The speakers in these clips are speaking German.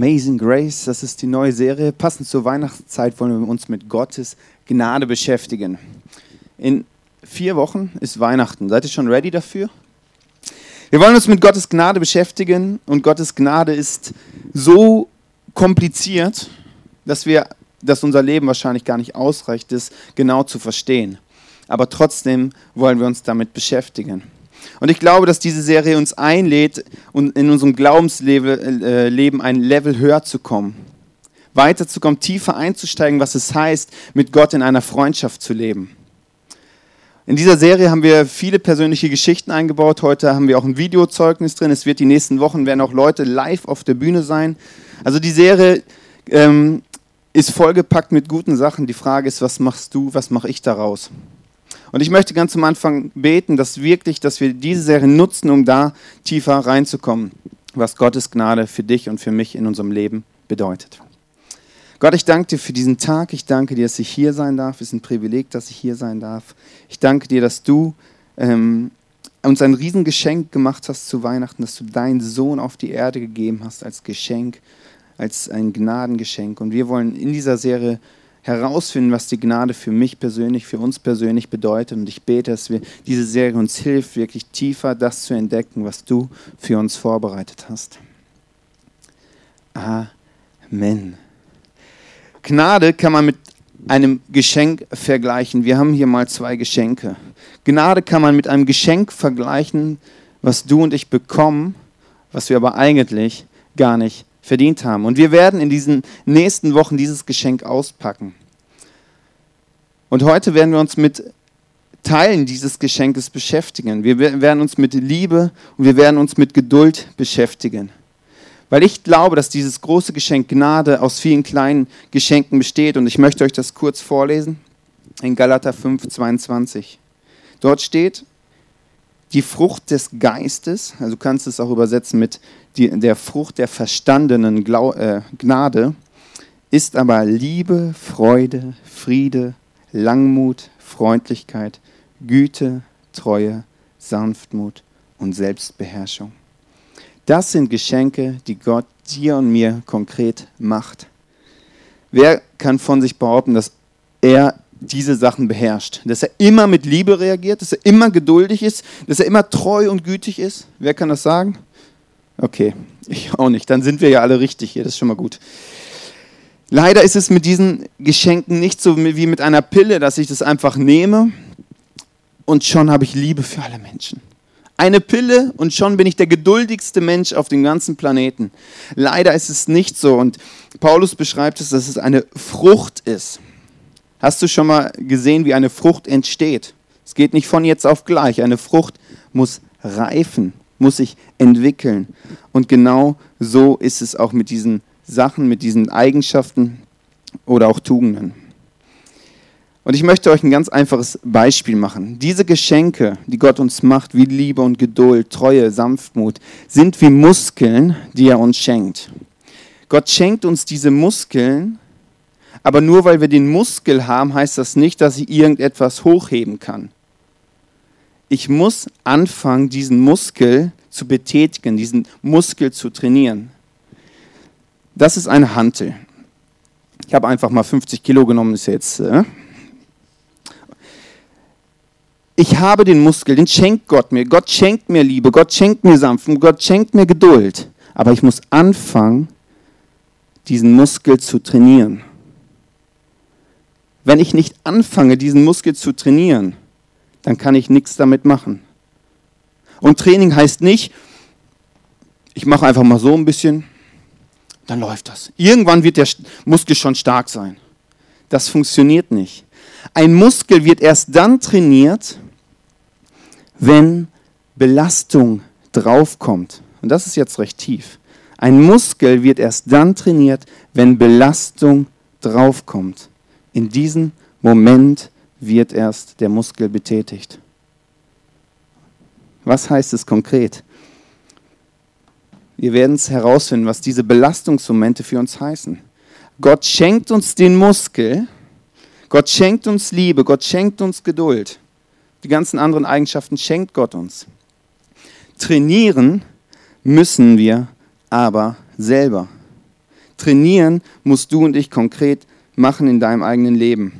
Amazing Grace, das ist die neue Serie. Passend zur Weihnachtszeit wollen wir uns mit Gottes Gnade beschäftigen. In vier Wochen ist Weihnachten. Seid ihr schon ready dafür? Wir wollen uns mit Gottes Gnade beschäftigen und Gottes Gnade ist so kompliziert, dass, wir, dass unser Leben wahrscheinlich gar nicht ausreicht, es genau zu verstehen. Aber trotzdem wollen wir uns damit beschäftigen. Und ich glaube, dass diese Serie uns einlädt, in unserem Glaubensleben äh, ein Level höher zu kommen. Weiterzukommen, tiefer einzusteigen, was es heißt, mit Gott in einer Freundschaft zu leben. In dieser Serie haben wir viele persönliche Geschichten eingebaut. Heute haben wir auch ein Videozeugnis drin. Es wird die nächsten Wochen werden auch Leute live auf der Bühne sein. Also die Serie ähm, ist vollgepackt mit guten Sachen. Die Frage ist, was machst du, was mache ich daraus? Und ich möchte ganz am Anfang beten, dass wirklich, dass wir diese Serie nutzen, um da tiefer reinzukommen, was Gottes Gnade für dich und für mich in unserem Leben bedeutet. Gott, ich danke dir für diesen Tag. Ich danke dir, dass ich hier sein darf. Es ist ein Privileg, dass ich hier sein darf. Ich danke dir, dass du ähm, uns ein Riesengeschenk gemacht hast zu Weihnachten, dass du deinen Sohn auf die Erde gegeben hast als Geschenk, als ein Gnadengeschenk. Und wir wollen in dieser Serie herausfinden, was die Gnade für mich persönlich, für uns persönlich bedeutet. Und ich bete, dass wir diese Serie uns hilft, wirklich tiefer das zu entdecken, was du für uns vorbereitet hast. Amen. Gnade kann man mit einem Geschenk vergleichen. Wir haben hier mal zwei Geschenke. Gnade kann man mit einem Geschenk vergleichen, was du und ich bekommen, was wir aber eigentlich gar nicht verdient haben. Und wir werden in diesen nächsten Wochen dieses Geschenk auspacken. Und heute werden wir uns mit Teilen dieses Geschenkes beschäftigen. Wir werden uns mit Liebe und wir werden uns mit Geduld beschäftigen. Weil ich glaube, dass dieses große Geschenk Gnade aus vielen kleinen Geschenken besteht. Und ich möchte euch das kurz vorlesen in Galater 5, 22. Dort steht, die Frucht des Geistes, also du kannst es auch übersetzen mit die, der Frucht der verstandenen Glau äh, Gnade, ist aber Liebe, Freude, Friede, Langmut, Freundlichkeit, Güte, Treue, Sanftmut und Selbstbeherrschung. Das sind Geschenke, die Gott dir und mir konkret macht. Wer kann von sich behaupten, dass er diese Sachen beherrscht. Dass er immer mit Liebe reagiert, dass er immer geduldig ist, dass er immer treu und gütig ist. Wer kann das sagen? Okay, ich auch nicht. Dann sind wir ja alle richtig hier, das ist schon mal gut. Leider ist es mit diesen Geschenken nicht so wie mit einer Pille, dass ich das einfach nehme und schon habe ich Liebe für alle Menschen. Eine Pille und schon bin ich der geduldigste Mensch auf dem ganzen Planeten. Leider ist es nicht so und Paulus beschreibt es, dass es eine Frucht ist. Hast du schon mal gesehen, wie eine Frucht entsteht? Es geht nicht von jetzt auf gleich. Eine Frucht muss reifen, muss sich entwickeln. Und genau so ist es auch mit diesen Sachen, mit diesen Eigenschaften oder auch Tugenden. Und ich möchte euch ein ganz einfaches Beispiel machen. Diese Geschenke, die Gott uns macht, wie Liebe und Geduld, Treue, Sanftmut, sind wie Muskeln, die er uns schenkt. Gott schenkt uns diese Muskeln, aber nur weil wir den Muskel haben, heißt das nicht, dass ich irgendetwas hochheben kann. Ich muss anfangen, diesen Muskel zu betätigen, diesen Muskel zu trainieren. Das ist eine Hantel. Ich habe einfach mal 50 Kilo genommen, ist jetzt. Äh ich habe den Muskel, den schenkt Gott mir. Gott schenkt mir Liebe, Gott schenkt mir Sanft, Gott schenkt mir Geduld. Aber ich muss anfangen, diesen Muskel zu trainieren wenn ich nicht anfange, diesen Muskel zu trainieren, dann kann ich nichts damit machen. Und Training heißt nicht, ich mache einfach mal so ein bisschen, dann läuft das. Irgendwann wird der Muskel schon stark sein. Das funktioniert nicht. Ein Muskel wird erst dann trainiert, wenn Belastung draufkommt. Und das ist jetzt recht tief. Ein Muskel wird erst dann trainiert, wenn Belastung draufkommt. In diesem Moment wird erst der Muskel betätigt. Was heißt es konkret? Wir werden es herausfinden, was diese Belastungsmomente für uns heißen. Gott schenkt uns den Muskel, Gott schenkt uns Liebe, Gott schenkt uns Geduld. Die ganzen anderen Eigenschaften schenkt Gott uns. Trainieren müssen wir aber selber. trainieren musst du und ich konkret machen in deinem eigenen Leben.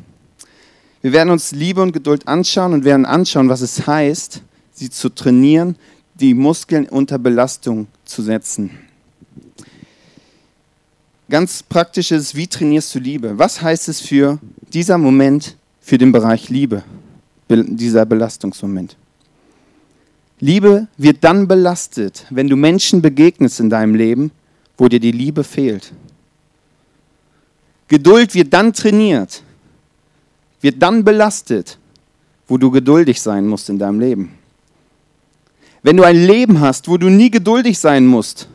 Wir werden uns Liebe und Geduld anschauen und werden anschauen, was es heißt, sie zu trainieren, die Muskeln unter Belastung zu setzen. Ganz praktisch ist, wie trainierst du Liebe? Was heißt es für dieser Moment für den Bereich Liebe, dieser Belastungsmoment? Liebe wird dann belastet, wenn du Menschen begegnest in deinem Leben, wo dir die Liebe fehlt. Geduld wird dann trainiert, wird dann belastet, wo du geduldig sein musst in deinem Leben. Wenn du ein Leben hast, wo du nie geduldig sein musst,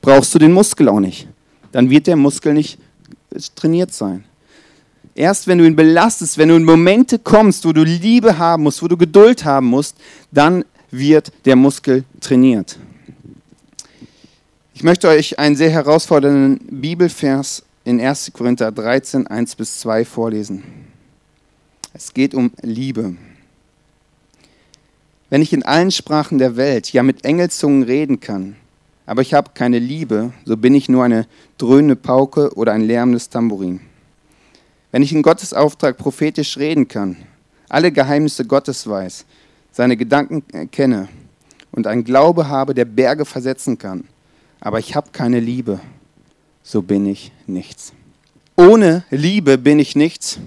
brauchst du den Muskel auch nicht. Dann wird der Muskel nicht trainiert sein. Erst wenn du ihn belastest, wenn du in Momente kommst, wo du Liebe haben musst, wo du Geduld haben musst, dann wird der Muskel trainiert. Ich möchte euch einen sehr herausfordernden Bibelvers in 1. Korinther 13, 1 bis 2 vorlesen. Es geht um Liebe. Wenn ich in allen Sprachen der Welt, ja mit Engelzungen reden kann, aber ich habe keine Liebe, so bin ich nur eine dröhnende Pauke oder ein lärmendes Tambourin. Wenn ich in Gottes Auftrag prophetisch reden kann, alle Geheimnisse Gottes weiß, seine Gedanken kenne und einen Glaube habe, der Berge versetzen kann, aber ich habe keine Liebe, so bin ich nichts. Ohne Liebe bin ich nichts.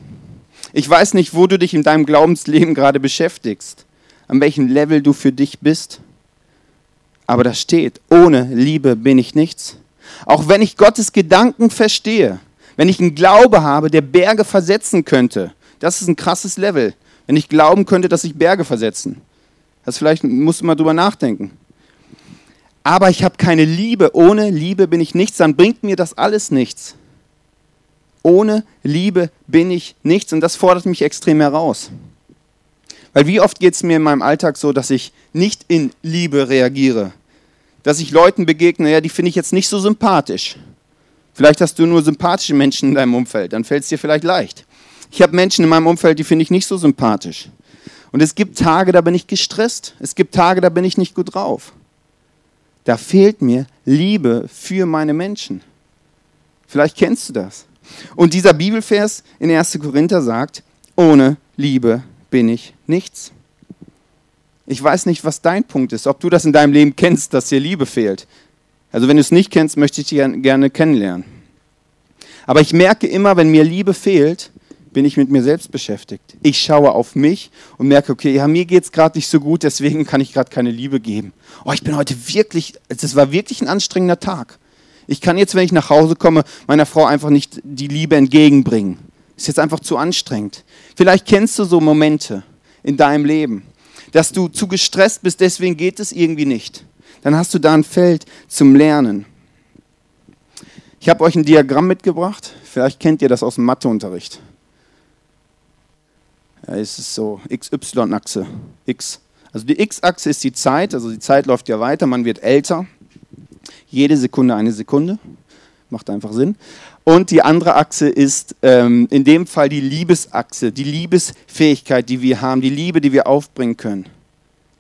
Ich weiß nicht, wo du dich in deinem Glaubensleben gerade beschäftigst, an welchem Level du für dich bist. Aber da steht, ohne Liebe bin ich nichts. Auch wenn ich Gottes Gedanken verstehe, wenn ich einen Glaube habe, der Berge versetzen könnte, das ist ein krasses Level. Wenn ich glauben könnte, dass ich Berge versetzen. Das vielleicht musst du mal drüber nachdenken aber ich habe keine Liebe. Ohne Liebe bin ich nichts, dann bringt mir das alles nichts. Ohne Liebe bin ich nichts und das fordert mich extrem heraus. Weil wie oft geht es mir in meinem Alltag so, dass ich nicht in Liebe reagiere? Dass ich Leuten begegne, ja, die finde ich jetzt nicht so sympathisch. Vielleicht hast du nur sympathische Menschen in deinem Umfeld, dann fällt es dir vielleicht leicht. Ich habe Menschen in meinem Umfeld, die finde ich nicht so sympathisch. Und es gibt Tage, da bin ich gestresst. Es gibt Tage, da bin ich nicht gut drauf da fehlt mir Liebe für meine Menschen. Vielleicht kennst du das. Und dieser Bibelvers in 1. Korinther sagt, ohne Liebe bin ich nichts. Ich weiß nicht, was dein Punkt ist, ob du das in deinem Leben kennst, dass dir Liebe fehlt. Also wenn du es nicht kennst, möchte ich dich gerne kennenlernen. Aber ich merke immer, wenn mir Liebe fehlt, bin ich mit mir selbst beschäftigt. Ich schaue auf mich und merke, okay, ja, mir geht es gerade nicht so gut, deswegen kann ich gerade keine Liebe geben. Oh, ich bin heute wirklich, es war wirklich ein anstrengender Tag. Ich kann jetzt, wenn ich nach Hause komme, meiner Frau einfach nicht die Liebe entgegenbringen. Ist jetzt einfach zu anstrengend. Vielleicht kennst du so Momente in deinem Leben, dass du zu gestresst bist, deswegen geht es irgendwie nicht. Dann hast du da ein Feld zum Lernen. Ich habe euch ein Diagramm mitgebracht. Vielleicht kennt ihr das aus dem Matheunterricht. Es ist so XY-Achse. X. Also die X-Achse ist die Zeit, also die Zeit läuft ja weiter, man wird älter. Jede Sekunde eine Sekunde. Macht einfach Sinn. Und die andere Achse ist ähm, in dem Fall die Liebesachse, die Liebesfähigkeit, die wir haben, die Liebe, die wir aufbringen können.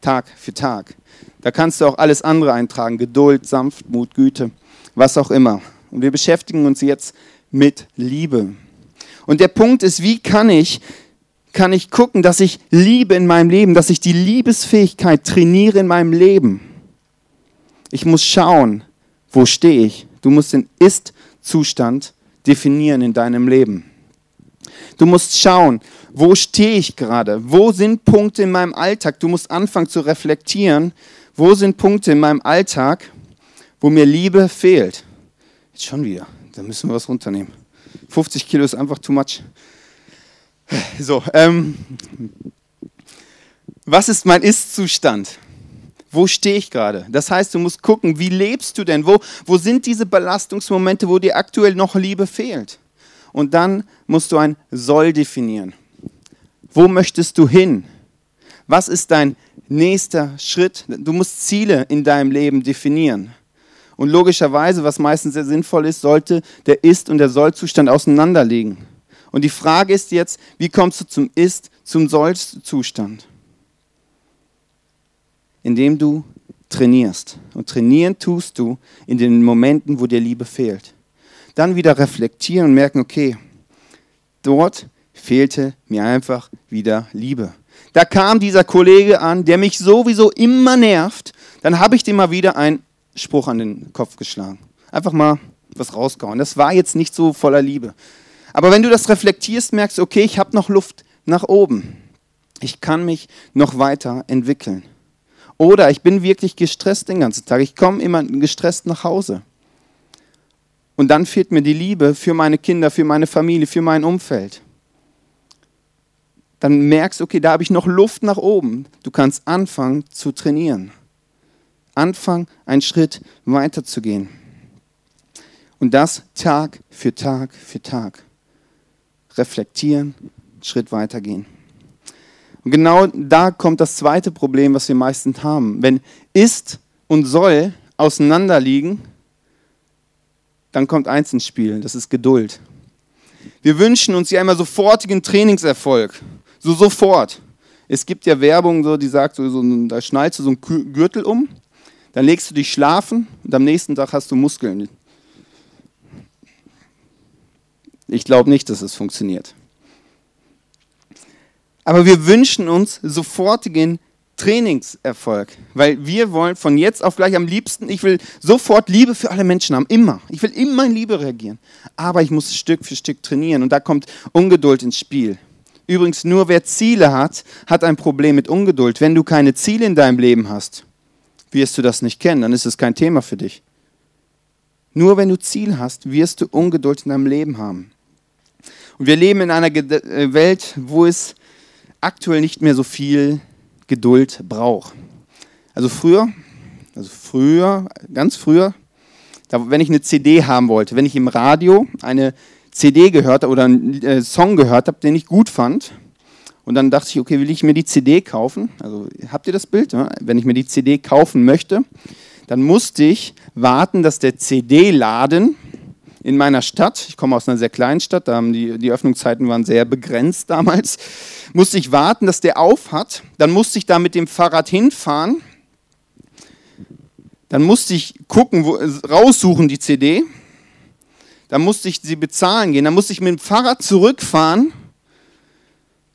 Tag für Tag. Da kannst du auch alles andere eintragen, Geduld, Sanftmut, Güte, was auch immer. Und wir beschäftigen uns jetzt mit Liebe. Und der Punkt ist, wie kann ich kann ich gucken, dass ich Liebe in meinem Leben, dass ich die Liebesfähigkeit trainiere in meinem Leben. Ich muss schauen, wo stehe ich. Du musst den Ist-Zustand definieren in deinem Leben. Du musst schauen, wo stehe ich gerade? Wo sind Punkte in meinem Alltag? Du musst anfangen zu reflektieren, wo sind Punkte in meinem Alltag, wo mir Liebe fehlt. Jetzt schon wieder, da müssen wir was runternehmen. 50 Kilo ist einfach too much. So, ähm, was ist mein Ist-Zustand? Wo stehe ich gerade? Das heißt, du musst gucken, wie lebst du denn? Wo, wo sind diese Belastungsmomente, wo dir aktuell noch Liebe fehlt? Und dann musst du ein Soll definieren. Wo möchtest du hin? Was ist dein nächster Schritt? Du musst Ziele in deinem Leben definieren. Und logischerweise, was meistens sehr sinnvoll ist, sollte der Ist- und der Soll-Zustand auseinanderliegen. Und die Frage ist jetzt, wie kommst du zum Ist, zum Soll-Zustand? Indem du trainierst. Und trainieren tust du in den Momenten, wo dir Liebe fehlt. dann wieder reflektieren und merken, okay, dort fehlte mir einfach wieder Liebe. Da kam dieser Kollege an, der mich sowieso immer nervt. Dann habe ich dem mal wieder einen Spruch an den Kopf geschlagen. Einfach mal was rausgehauen. Das war jetzt nicht so voller Liebe. Aber wenn du das reflektierst, merkst du, okay, ich habe noch Luft nach oben. Ich kann mich noch weiter entwickeln. Oder ich bin wirklich gestresst den ganzen Tag. Ich komme immer gestresst nach Hause. Und dann fehlt mir die Liebe für meine Kinder, für meine Familie, für mein Umfeld. Dann merkst du, okay, da habe ich noch Luft nach oben. Du kannst anfangen zu trainieren. Anfangen, einen Schritt weiter zu gehen. Und das Tag für Tag für Tag. Reflektieren, Schritt weitergehen. Und genau da kommt das zweite Problem, was wir meistens haben. Wenn ist und soll auseinanderliegen, dann kommt eins ins Spiel, das ist Geduld. Wir wünschen uns ja immer sofortigen Trainingserfolg, so sofort. Es gibt ja Werbung, so, die sagt, so, so, da schnallst du so einen Gürtel um, dann legst du dich schlafen und am nächsten Tag hast du Muskeln. Ich glaube nicht, dass es funktioniert. Aber wir wünschen uns sofortigen Trainingserfolg, weil wir wollen von jetzt auf gleich am liebsten, ich will sofort Liebe für alle Menschen haben, immer. Ich will immer in Liebe reagieren. Aber ich muss Stück für Stück trainieren und da kommt Ungeduld ins Spiel. Übrigens, nur wer Ziele hat, hat ein Problem mit Ungeduld. Wenn du keine Ziele in deinem Leben hast, wirst du das nicht kennen, dann ist es kein Thema für dich. Nur wenn du Ziel hast, wirst du Ungeduld in deinem Leben haben. Und wir leben in einer äh, Welt, wo es aktuell nicht mehr so viel Geduld braucht. Also früher, also früher, ganz früher, da, wenn ich eine CD haben wollte, wenn ich im Radio eine CD gehört oder einen äh, Song gehört habe, den ich gut fand, und dann dachte ich, okay, will ich mir die CD kaufen? Also habt ihr das Bild? Ja? Wenn ich mir die CD kaufen möchte, dann musste ich warten, dass der CD-Laden in meiner Stadt, ich komme aus einer sehr kleinen Stadt, da haben die, die Öffnungszeiten waren sehr begrenzt damals, musste ich warten, dass der auf hat. Dann musste ich da mit dem Fahrrad hinfahren. Dann musste ich gucken, wo, raussuchen die CD. Dann musste ich sie bezahlen gehen. Dann musste ich mit dem Fahrrad zurückfahren.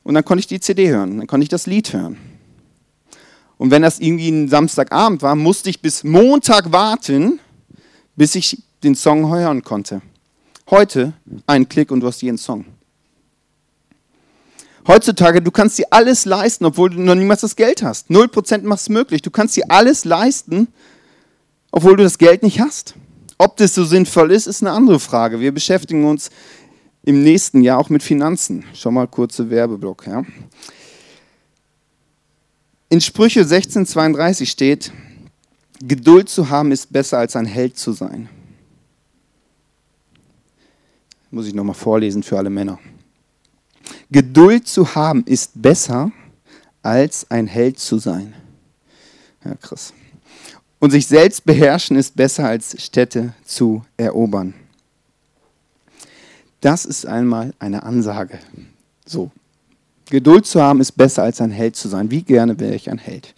Und dann konnte ich die CD hören. Dann konnte ich das Lied hören. Und wenn das irgendwie ein Samstagabend war, musste ich bis Montag warten, bis ich den Song hören konnte. Heute ein Klick und du hast jeden Song. Heutzutage, du kannst dir alles leisten, obwohl du noch niemals das Geld hast. 0% macht es möglich. Du kannst dir alles leisten, obwohl du das Geld nicht hast. Ob das so sinnvoll ist, ist eine andere Frage. Wir beschäftigen uns im nächsten Jahr auch mit Finanzen. Schon mal kurze Werbeblock. Ja. In Sprüche 16,32 steht, Geduld zu haben ist besser als ein Held zu sein. Muss ich nochmal vorlesen für alle Männer. Geduld zu haben ist besser, als ein Held zu sein. Ja, krass. Und sich selbst beherrschen ist besser, als Städte zu erobern. Das ist einmal eine Ansage. So. Geduld zu haben ist besser, als ein Held zu sein. Wie gerne wäre ich ein Held.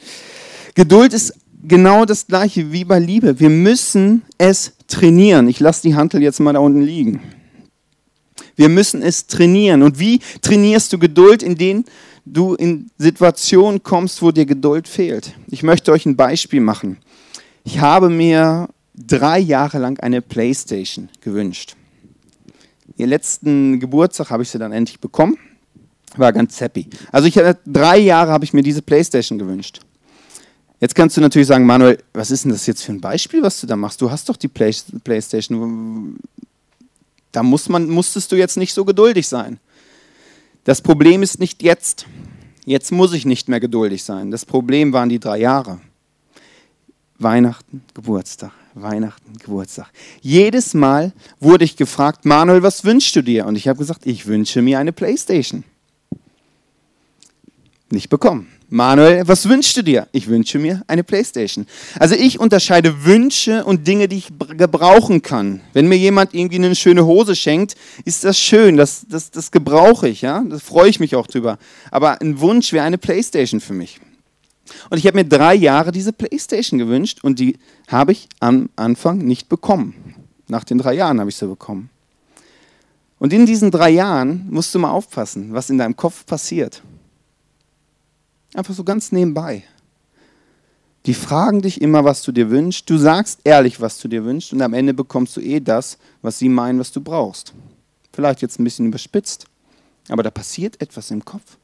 Geduld ist genau das gleiche wie bei Liebe. Wir müssen es trainieren. Ich lasse die Hantel jetzt mal da unten liegen. Wir müssen es trainieren. Und wie trainierst du Geduld, indem du in Situationen kommst, wo dir Geduld fehlt? Ich möchte euch ein Beispiel machen. Ich habe mir drei Jahre lang eine Playstation gewünscht. Ihr letzten Geburtstag habe ich sie dann endlich bekommen. War ganz happy. Also ich drei Jahre habe ich mir diese Playstation gewünscht. Jetzt kannst du natürlich sagen, Manuel, was ist denn das jetzt für ein Beispiel, was du da machst? Du hast doch die Play Playstation. Da muss man, musstest du jetzt nicht so geduldig sein. Das Problem ist nicht jetzt. Jetzt muss ich nicht mehr geduldig sein. Das Problem waren die drei Jahre. Weihnachten, Geburtstag, Weihnachten, Geburtstag. Jedes Mal wurde ich gefragt, Manuel, was wünschst du dir? Und ich habe gesagt, ich wünsche mir eine Playstation. Nicht bekommen. Manuel, was wünschst du dir? Ich wünsche mir eine Playstation. Also ich unterscheide Wünsche und Dinge, die ich gebrauchen kann. Wenn mir jemand irgendwie eine schöne Hose schenkt, ist das schön, das, das, das gebrauche ich, ja? da freue ich mich auch drüber. Aber ein Wunsch wäre eine Playstation für mich. Und ich habe mir drei Jahre diese Playstation gewünscht und die habe ich am Anfang nicht bekommen. Nach den drei Jahren habe ich sie bekommen. Und in diesen drei Jahren musst du mal aufpassen, was in deinem Kopf passiert. Einfach so ganz nebenbei. Die fragen dich immer, was du dir wünschst. Du sagst ehrlich, was du dir wünschst. Und am Ende bekommst du eh das, was sie meinen, was du brauchst. Vielleicht jetzt ein bisschen überspitzt. Aber da passiert etwas im Kopf.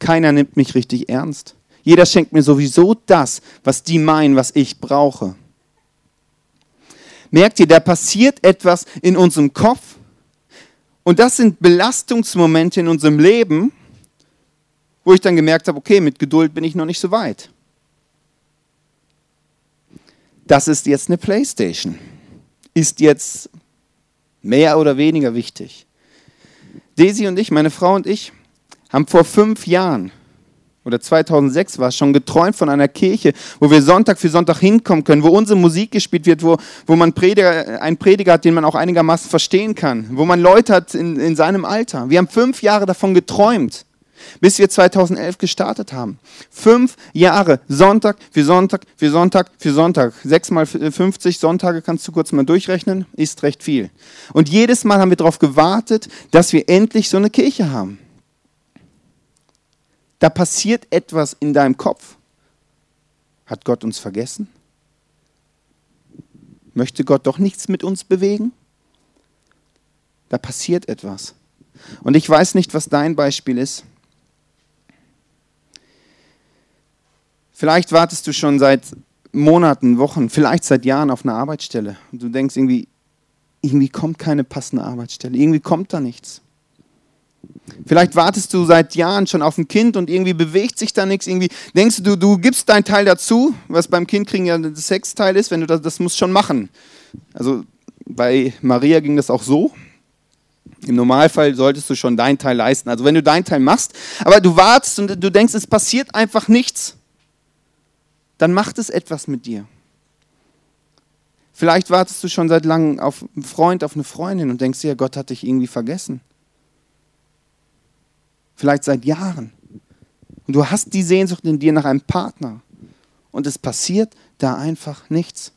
Keiner nimmt mich richtig ernst. Jeder schenkt mir sowieso das, was die meinen, was ich brauche. Merkt ihr, da passiert etwas in unserem Kopf. Und das sind Belastungsmomente in unserem Leben, wo ich dann gemerkt habe, okay, mit Geduld bin ich noch nicht so weit. Das ist jetzt eine Playstation. Ist jetzt mehr oder weniger wichtig. Daisy und ich, meine Frau und ich, haben vor fünf Jahren oder 2006 war es schon geträumt von einer Kirche, wo wir Sonntag für Sonntag hinkommen können, wo unsere Musik gespielt wird, wo, wo man Prediger, einen Prediger hat, den man auch einigermaßen verstehen kann, wo man Leute hat in, in seinem Alter. Wir haben fünf Jahre davon geträumt, bis wir 2011 gestartet haben. Fünf Jahre, Sonntag für Sonntag für Sonntag für Sonntag. Sechs mal 50 Sonntage kannst du kurz mal durchrechnen, ist recht viel. Und jedes Mal haben wir darauf gewartet, dass wir endlich so eine Kirche haben. Da passiert etwas in deinem Kopf. Hat Gott uns vergessen? Möchte Gott doch nichts mit uns bewegen? Da passiert etwas. Und ich weiß nicht, was dein Beispiel ist. Vielleicht wartest du schon seit Monaten, Wochen, vielleicht seit Jahren auf eine Arbeitsstelle. Und du denkst irgendwie, irgendwie kommt keine passende Arbeitsstelle, irgendwie kommt da nichts. Vielleicht wartest du seit Jahren schon auf ein Kind und irgendwie bewegt sich da nichts. Irgendwie denkst du, du gibst deinen Teil dazu, was beim Kindkriegen ja das Sexteil ist, wenn du das, das musst schon machen. Also bei Maria ging das auch so. Im Normalfall solltest du schon deinen Teil leisten. Also wenn du deinen Teil machst, aber du wartest und du denkst, es passiert einfach nichts, dann macht es etwas mit dir. Vielleicht wartest du schon seit langem auf einen Freund, auf eine Freundin und denkst, ja, Gott hat dich irgendwie vergessen vielleicht seit Jahren. Und du hast die Sehnsucht in dir nach einem Partner. Und es passiert da einfach nichts.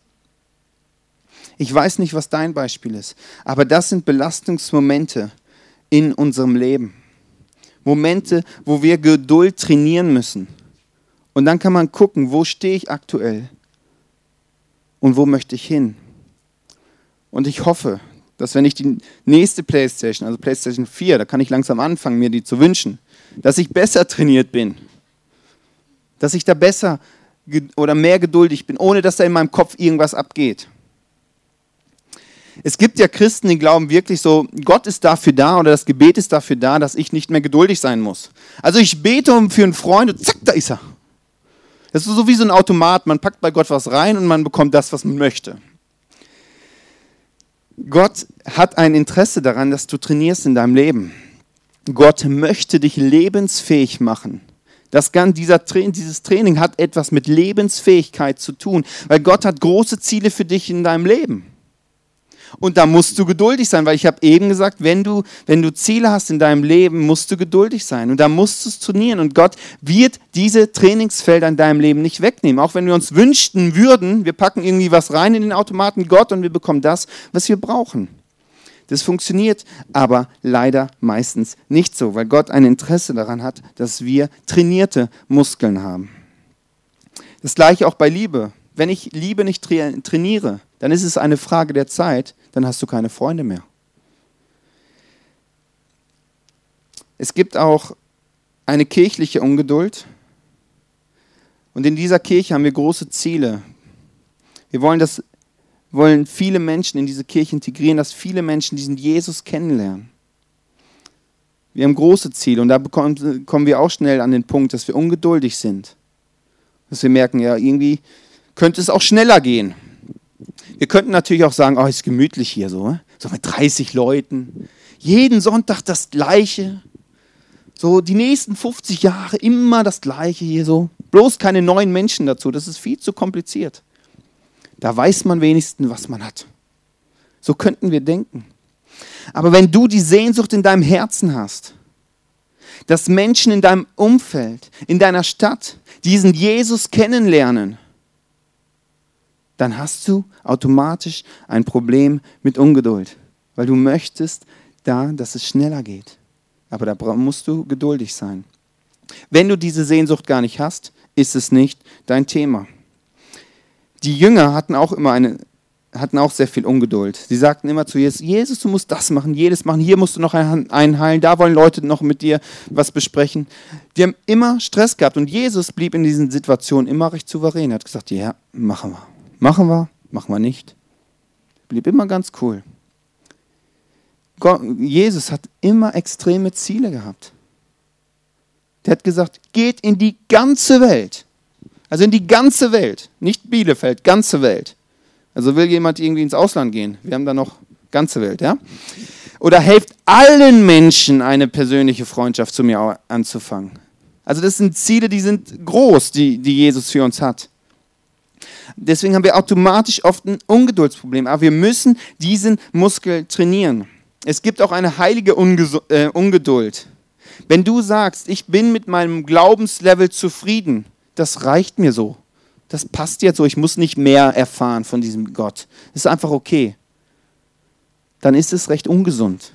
Ich weiß nicht, was dein Beispiel ist, aber das sind Belastungsmomente in unserem Leben. Momente, wo wir Geduld trainieren müssen. Und dann kann man gucken, wo stehe ich aktuell und wo möchte ich hin. Und ich hoffe, dass wenn ich die nächste Playstation, also Playstation 4, da kann ich langsam anfangen, mir die zu wünschen, dass ich besser trainiert bin, dass ich da besser oder mehr geduldig bin, ohne dass da in meinem Kopf irgendwas abgeht. Es gibt ja Christen, die glauben wirklich so, Gott ist dafür da oder das Gebet ist dafür da, dass ich nicht mehr geduldig sein muss. Also ich bete für einen Freund und zack, da ist er. Das ist so wie so ein Automat, man packt bei Gott was rein und man bekommt das, was man möchte. Gott hat ein Interesse daran, dass du trainierst in deinem Leben. Gott möchte dich lebensfähig machen. Das, dieser, dieses Training hat etwas mit Lebensfähigkeit zu tun, weil Gott hat große Ziele für dich in deinem Leben. Und da musst du geduldig sein, weil ich habe eben gesagt, wenn du, wenn du Ziele hast in deinem Leben, musst du geduldig sein. Und da musst du es trainieren. Und Gott wird diese Trainingsfelder in deinem Leben nicht wegnehmen. Auch wenn wir uns wünschten würden, wir packen irgendwie was rein in den Automaten Gott und wir bekommen das, was wir brauchen. Das funktioniert aber leider meistens nicht so, weil Gott ein Interesse daran hat, dass wir trainierte Muskeln haben. Das gleiche auch bei Liebe. Wenn ich Liebe nicht trainiere, dann ist es eine Frage der Zeit, dann hast du keine Freunde mehr. Es gibt auch eine kirchliche Ungeduld. Und in dieser Kirche haben wir große Ziele. Wir wollen, dass, wollen viele Menschen in diese Kirche integrieren, dass viele Menschen diesen Jesus kennenlernen. Wir haben große Ziele und da kommen wir auch schnell an den Punkt, dass wir ungeduldig sind. Dass wir merken, ja, irgendwie könnte es auch schneller gehen. Wir könnten natürlich auch sagen, oh, ist gemütlich hier so, ne? so mit 30 Leuten. Jeden Sonntag das Gleiche. So die nächsten 50 Jahre immer das Gleiche hier so. Bloß keine neuen Menschen dazu. Das ist viel zu kompliziert. Da weiß man wenigstens, was man hat. So könnten wir denken. Aber wenn du die Sehnsucht in deinem Herzen hast, dass Menschen in deinem Umfeld, in deiner Stadt diesen Jesus kennenlernen, dann hast du automatisch ein Problem mit Ungeduld, weil du möchtest da, dass es schneller geht. Aber da musst du geduldig sein. Wenn du diese Sehnsucht gar nicht hast, ist es nicht dein Thema. Die Jünger hatten auch immer eine, hatten auch sehr viel Ungeduld. Sie sagten immer zu Jesus, Jesus, du musst das machen, jedes machen, hier musst du noch einen heilen, da wollen Leute noch mit dir was besprechen. Die haben immer Stress gehabt und Jesus blieb in diesen Situationen immer recht souverän. Er hat gesagt, ja, machen wir. Machen wir, machen wir nicht. Blieb immer ganz cool. Jesus hat immer extreme Ziele gehabt. Der hat gesagt, geht in die ganze Welt. Also in die ganze Welt. Nicht Bielefeld, ganze Welt. Also will jemand irgendwie ins Ausland gehen? Wir haben da noch ganze Welt, ja? Oder helft allen Menschen eine persönliche Freundschaft zu mir anzufangen. Also das sind Ziele, die sind groß, die, die Jesus für uns hat. Deswegen haben wir automatisch oft ein Ungeduldsproblem. Aber wir müssen diesen Muskel trainieren. Es gibt auch eine heilige Unges äh, Ungeduld. Wenn du sagst, ich bin mit meinem Glaubenslevel zufrieden, das reicht mir so das passt jetzt so, ich muss nicht mehr erfahren von diesem Gott. Das ist einfach okay. Dann ist es recht ungesund.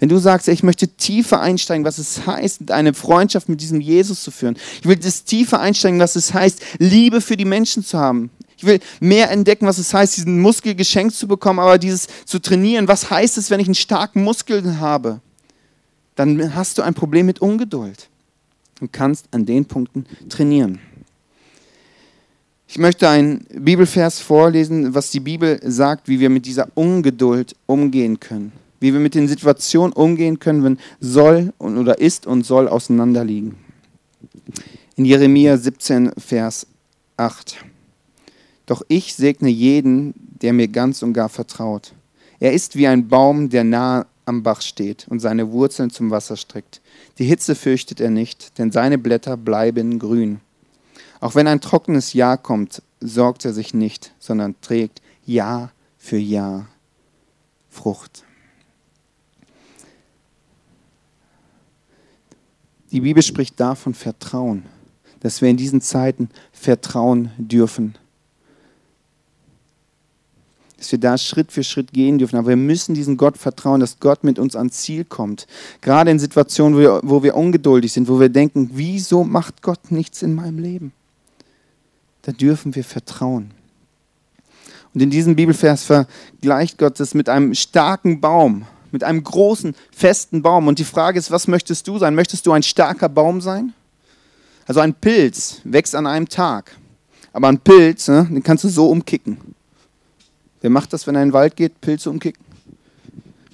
Wenn du sagst, ich möchte tiefer einsteigen, was es heißt, eine Freundschaft mit diesem Jesus zu führen. Ich will das tiefer einsteigen, was es heißt, Liebe für die Menschen zu haben. Ich will mehr entdecken, was es heißt, diesen Muskel geschenkt zu bekommen, aber dieses zu trainieren. Was heißt es, wenn ich einen starken Muskel habe? Dann hast du ein Problem mit Ungeduld und kannst an den Punkten trainieren. Ich möchte einen Bibelvers vorlesen, was die Bibel sagt, wie wir mit dieser Ungeduld umgehen können. Wie wir mit den Situationen umgehen können, wenn soll oder ist und soll auseinanderliegen. In Jeremia 17, Vers 8. Doch ich segne jeden, der mir ganz und gar vertraut. Er ist wie ein Baum, der nahe am Bach steht und seine Wurzeln zum Wasser streckt. Die Hitze fürchtet er nicht, denn seine Blätter bleiben grün. Auch wenn ein trockenes Jahr kommt, sorgt er sich nicht, sondern trägt Jahr für Jahr Frucht. Die Bibel spricht davon Vertrauen, dass wir in diesen Zeiten vertrauen dürfen. Dass wir da Schritt für Schritt gehen dürfen. Aber wir müssen diesem Gott vertrauen, dass Gott mit uns ans Ziel kommt. Gerade in Situationen, wo wir, wo wir ungeduldig sind, wo wir denken, wieso macht Gott nichts in meinem Leben? da dürfen wir vertrauen. Und in diesem Bibelvers vergleicht Gott es mit einem starken Baum, mit einem großen, festen Baum. Und die Frage ist, was möchtest du sein? Möchtest du ein starker Baum sein? Also ein Pilz wächst an einem Tag. Aber ein Pilz, ne, den kannst du so umkicken. Wer macht das, wenn er in den Wald geht? Pilze umkicken.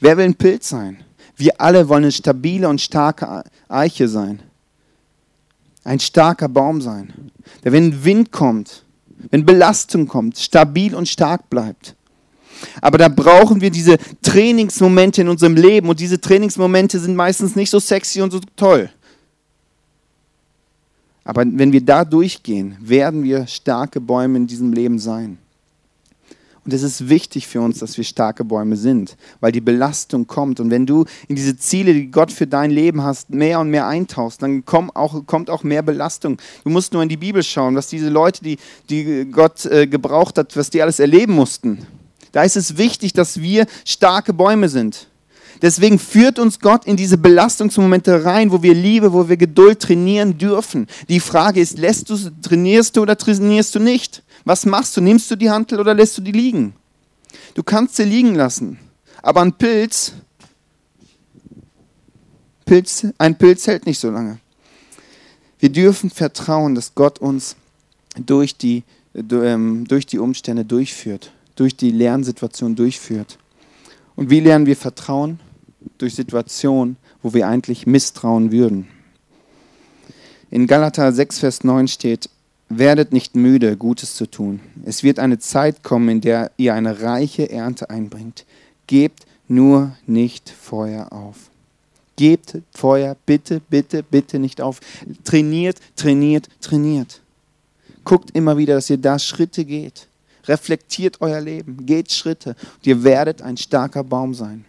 Wer will ein Pilz sein? Wir alle wollen eine stabile und starke Eiche sein ein starker Baum sein, der, wenn Wind kommt, wenn Belastung kommt, stabil und stark bleibt. Aber da brauchen wir diese Trainingsmomente in unserem Leben und diese Trainingsmomente sind meistens nicht so sexy und so toll. Aber wenn wir da durchgehen, werden wir starke Bäume in diesem Leben sein. Und es ist wichtig für uns, dass wir starke Bäume sind, weil die Belastung kommt. Und wenn du in diese Ziele, die Gott für dein Leben hast, mehr und mehr eintauchst, dann kommt auch, kommt auch mehr Belastung. Du musst nur in die Bibel schauen, was diese Leute, die, die Gott äh, gebraucht hat, was die alles erleben mussten. Da ist es wichtig, dass wir starke Bäume sind. Deswegen führt uns Gott in diese Belastungsmomente rein, wo wir Liebe, wo wir Geduld trainieren dürfen. Die Frage ist, lässt du, trainierst du oder trainierst du nicht? Was machst du? Nimmst du die Hantel oder lässt du die liegen? Du kannst sie liegen lassen. Aber ein Pilz, Pilz, ein Pilz hält nicht so lange. Wir dürfen vertrauen, dass Gott uns durch die, ähm, durch die Umstände durchführt, durch die Lernsituation durchführt. Und wie lernen wir Vertrauen? Durch Situationen, wo wir eigentlich misstrauen würden. In Galater 6, Vers 9 steht, Werdet nicht müde, Gutes zu tun. Es wird eine Zeit kommen, in der ihr eine reiche Ernte einbringt. Gebt nur nicht Feuer auf. Gebt Feuer bitte, bitte, bitte nicht auf. Trainiert, trainiert, trainiert. Guckt immer wieder, dass ihr da Schritte geht. Reflektiert euer Leben, geht Schritte und ihr werdet ein starker Baum sein.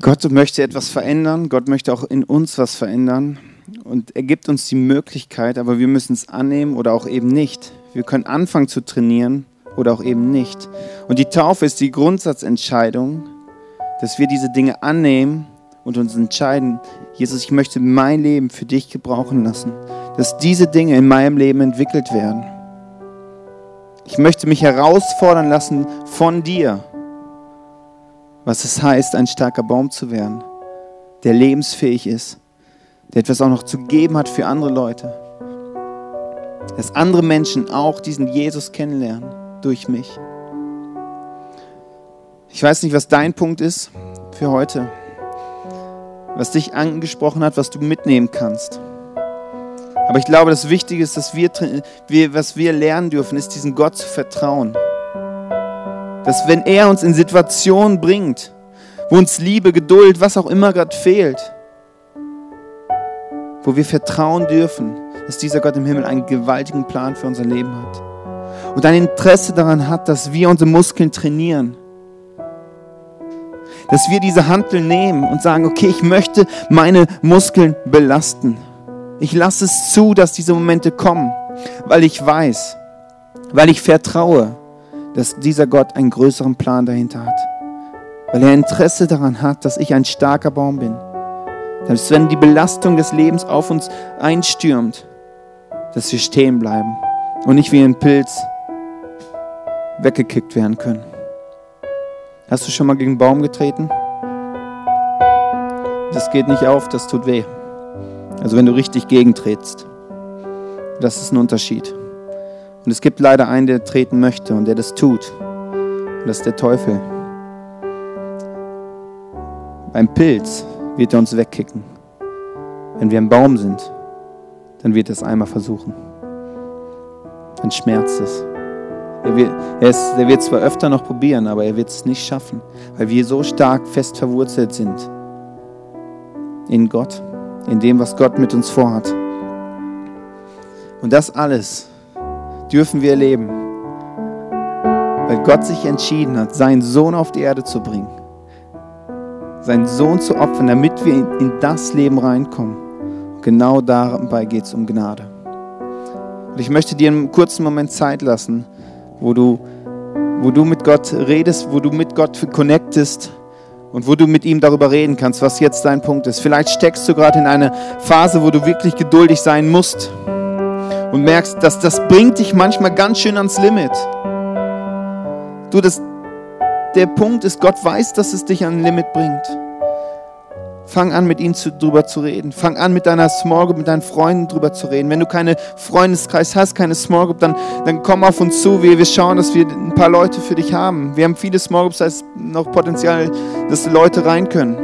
Gott möchte etwas verändern, Gott möchte auch in uns was verändern und er gibt uns die Möglichkeit, aber wir müssen es annehmen oder auch eben nicht. Wir können anfangen zu trainieren oder auch eben nicht. Und die Taufe ist die Grundsatzentscheidung, dass wir diese Dinge annehmen und uns entscheiden, Jesus, ich möchte mein Leben für dich gebrauchen lassen, dass diese Dinge in meinem Leben entwickelt werden. Ich möchte mich herausfordern lassen von dir, was es heißt, ein starker Baum zu werden, der lebensfähig ist, der etwas auch noch zu geben hat für andere Leute. Dass andere Menschen auch diesen Jesus kennenlernen durch mich. Ich weiß nicht, was dein Punkt ist für heute, was dich angesprochen hat, was du mitnehmen kannst. Aber ich glaube, das Wichtige ist, dass wir, wir, was wir lernen dürfen, ist diesem Gott zu vertrauen. Dass wenn er uns in Situationen bringt, wo uns Liebe, Geduld, was auch immer gerade fehlt, wo wir vertrauen dürfen, dass dieser Gott im Himmel einen gewaltigen Plan für unser Leben hat. Und ein Interesse daran hat, dass wir unsere Muskeln trainieren. Dass wir diese Hantel nehmen und sagen, okay, ich möchte meine Muskeln belasten. Ich lasse es zu, dass diese Momente kommen, weil ich weiß, weil ich vertraue, dass dieser Gott einen größeren Plan dahinter hat. Weil er Interesse daran hat, dass ich ein starker Baum bin. Dass wenn die Belastung des Lebens auf uns einstürmt, dass wir stehen bleiben und nicht wie ein Pilz weggekickt werden können. Hast du schon mal gegen einen Baum getreten? Das geht nicht auf, das tut weh. Also wenn du richtig gegentrittst. Das ist ein Unterschied. Und es gibt leider einen, der treten möchte und der das tut. Und das ist der Teufel. Beim Pilz wird er uns wegkicken. Wenn wir ein Baum sind, dann wird er es einmal versuchen. Dann schmerzt es. Er wird, er, ist, er wird zwar öfter noch probieren, aber er wird es nicht schaffen, weil wir so stark fest verwurzelt sind in Gott in dem, was Gott mit uns vorhat. Und das alles dürfen wir erleben, weil Gott sich entschieden hat, seinen Sohn auf die Erde zu bringen, seinen Sohn zu opfern, damit wir in das Leben reinkommen. Und genau dabei geht es um Gnade. Und ich möchte dir einen kurzen Moment Zeit lassen, wo du, wo du mit Gott redest, wo du mit Gott connectest und wo du mit ihm darüber reden kannst, was jetzt dein Punkt ist. Vielleicht steckst du gerade in einer Phase, wo du wirklich geduldig sein musst und merkst, dass das bringt dich manchmal ganz schön ans Limit. Du, das, der Punkt ist, Gott weiß, dass es dich an ein Limit bringt. Fang an, mit ihnen zu, drüber zu reden. Fang an, mit deiner Small Group, mit deinen Freunden drüber zu reden. Wenn du keine Freundeskreis hast, keine Small Group, dann, dann komm auf uns zu. Wir, wir schauen, dass wir ein paar Leute für dich haben. Wir haben viele Small Groups, da ist noch Potenzial, dass Leute rein können.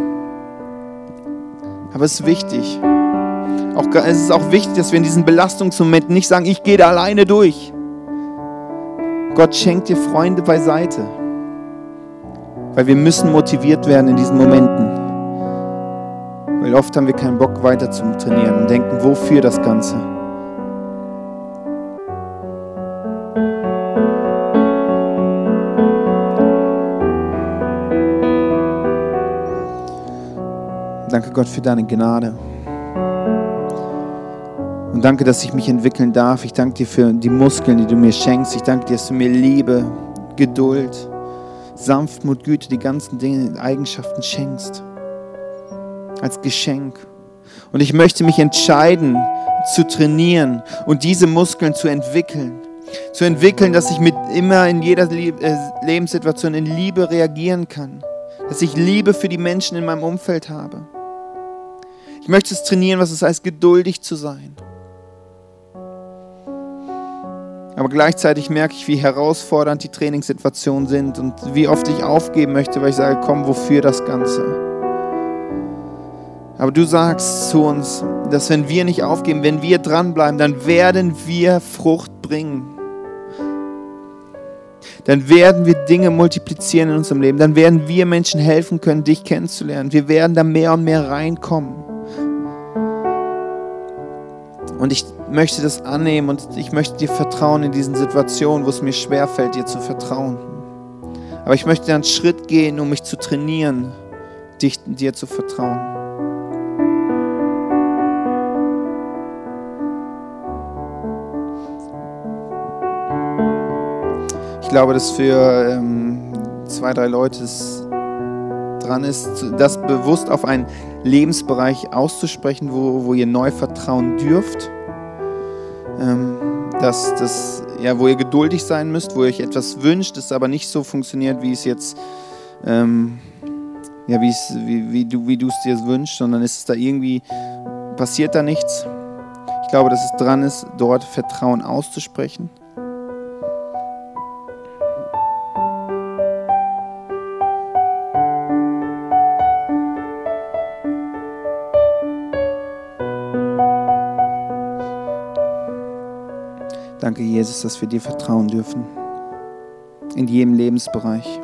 Aber es ist wichtig. Auch, es ist auch wichtig, dass wir in diesen Belastungsmomenten nicht sagen, ich gehe da alleine durch. Gott schenkt dir Freunde beiseite. Weil wir müssen motiviert werden in diesen Momenten. Weil oft haben wir keinen Bock weiter zu trainieren und denken, wofür das Ganze? Danke Gott für deine Gnade. Und danke, dass ich mich entwickeln darf. Ich danke dir für die Muskeln, die du mir schenkst. Ich danke dir, dass du mir Liebe, Geduld, Sanftmut, Güte, die ganzen Dinge, Eigenschaften schenkst als Geschenk. Und ich möchte mich entscheiden, zu trainieren und diese Muskeln zu entwickeln. Zu entwickeln, dass ich mit immer in jeder äh, Lebenssituation in Liebe reagieren kann. Dass ich Liebe für die Menschen in meinem Umfeld habe. Ich möchte es trainieren, was es heißt, geduldig zu sein. Aber gleichzeitig merke ich, wie herausfordernd die Trainingssituationen sind und wie oft ich aufgeben möchte, weil ich sage, komm, wofür das Ganze? Aber du sagst zu uns, dass wenn wir nicht aufgeben, wenn wir dranbleiben, dann werden wir Frucht bringen. Dann werden wir Dinge multiplizieren in unserem Leben. Dann werden wir Menschen helfen können, dich kennenzulernen. Wir werden da mehr und mehr reinkommen. Und ich möchte das annehmen und ich möchte dir vertrauen in diesen Situationen, wo es mir schwerfällt, dir zu vertrauen. Aber ich möchte einen Schritt gehen, um mich zu trainieren, dich, dir zu vertrauen. Ich glaube, dass für ähm, zwei, drei Leute es dran ist, das bewusst auf einen Lebensbereich auszusprechen, wo, wo ihr neu vertrauen dürft. Ähm, dass das, ja, wo ihr geduldig sein müsst, wo ihr euch etwas wünscht, es aber nicht so funktioniert, wie es jetzt, ähm, ja, wie, wie, du wie es dir wünschst, sondern ist es da irgendwie, passiert da nichts. Ich glaube, dass es dran ist, dort Vertrauen auszusprechen. Jesus, dass wir dir vertrauen dürfen. In jedem Lebensbereich.